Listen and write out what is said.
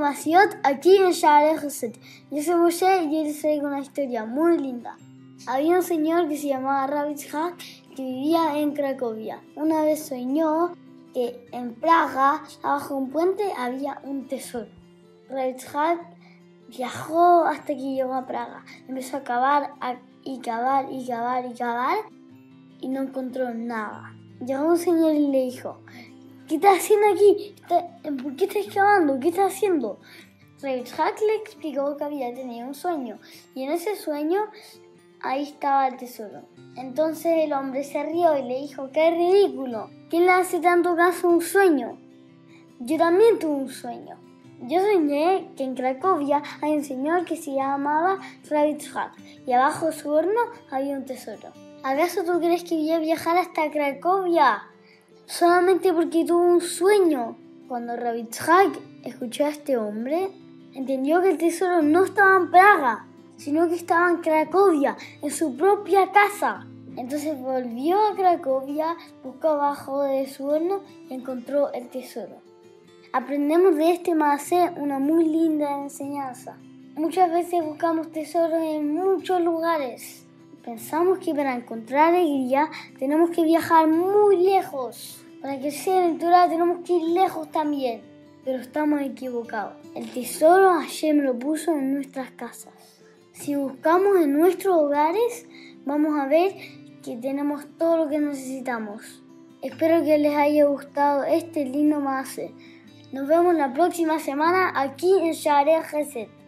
Masiot aquí en Share Joset. Yo soy Moshe y hoy les traigo una historia muy linda. Había un señor que se llamaba Rabitzhak que vivía en Cracovia. Una vez soñó que en Praga, abajo de un puente, había un tesoro. Rabitzhak viajó hasta que llegó a Praga. Empezó a cavar y cavar y cavar y cavar y no encontró nada. Llegó un señor y le dijo, ¿qué estás haciendo aquí? ¿Por qué estás excavando? ¿Qué estás haciendo? Hack le explicó que había tenido un sueño y en ese sueño ahí estaba el tesoro. Entonces el hombre se rió y le dijo, ¡qué ridículo! ¿Quién le hace tanto caso a un sueño? Yo también tuve un sueño. Yo soñé que en Cracovia hay un señor que se llamaba Hack y abajo de su horno había un tesoro. ¿Acaso tú crees que voy a viajar hasta Cracovia? Solamente porque tuvo un sueño. Cuando Rabitzhak escuchó a este hombre, entendió que el tesoro no estaba en Praga, sino que estaba en Cracovia, en su propia casa. Entonces volvió a Cracovia, buscó abajo de su horno y encontró el tesoro. Aprendemos de este Maase una muy linda enseñanza. Muchas veces buscamos tesoros en muchos lugares. Pensamos que para encontrar alegría tenemos que viajar muy lejos. Para que sea aventura tenemos que ir lejos también. Pero estamos equivocados. El tesoro me lo puso en nuestras casas. Si buscamos en nuestros hogares, vamos a ver que tenemos todo lo que necesitamos. Espero que les haya gustado este lindo mase. Nos vemos la próxima semana aquí en Share Geset.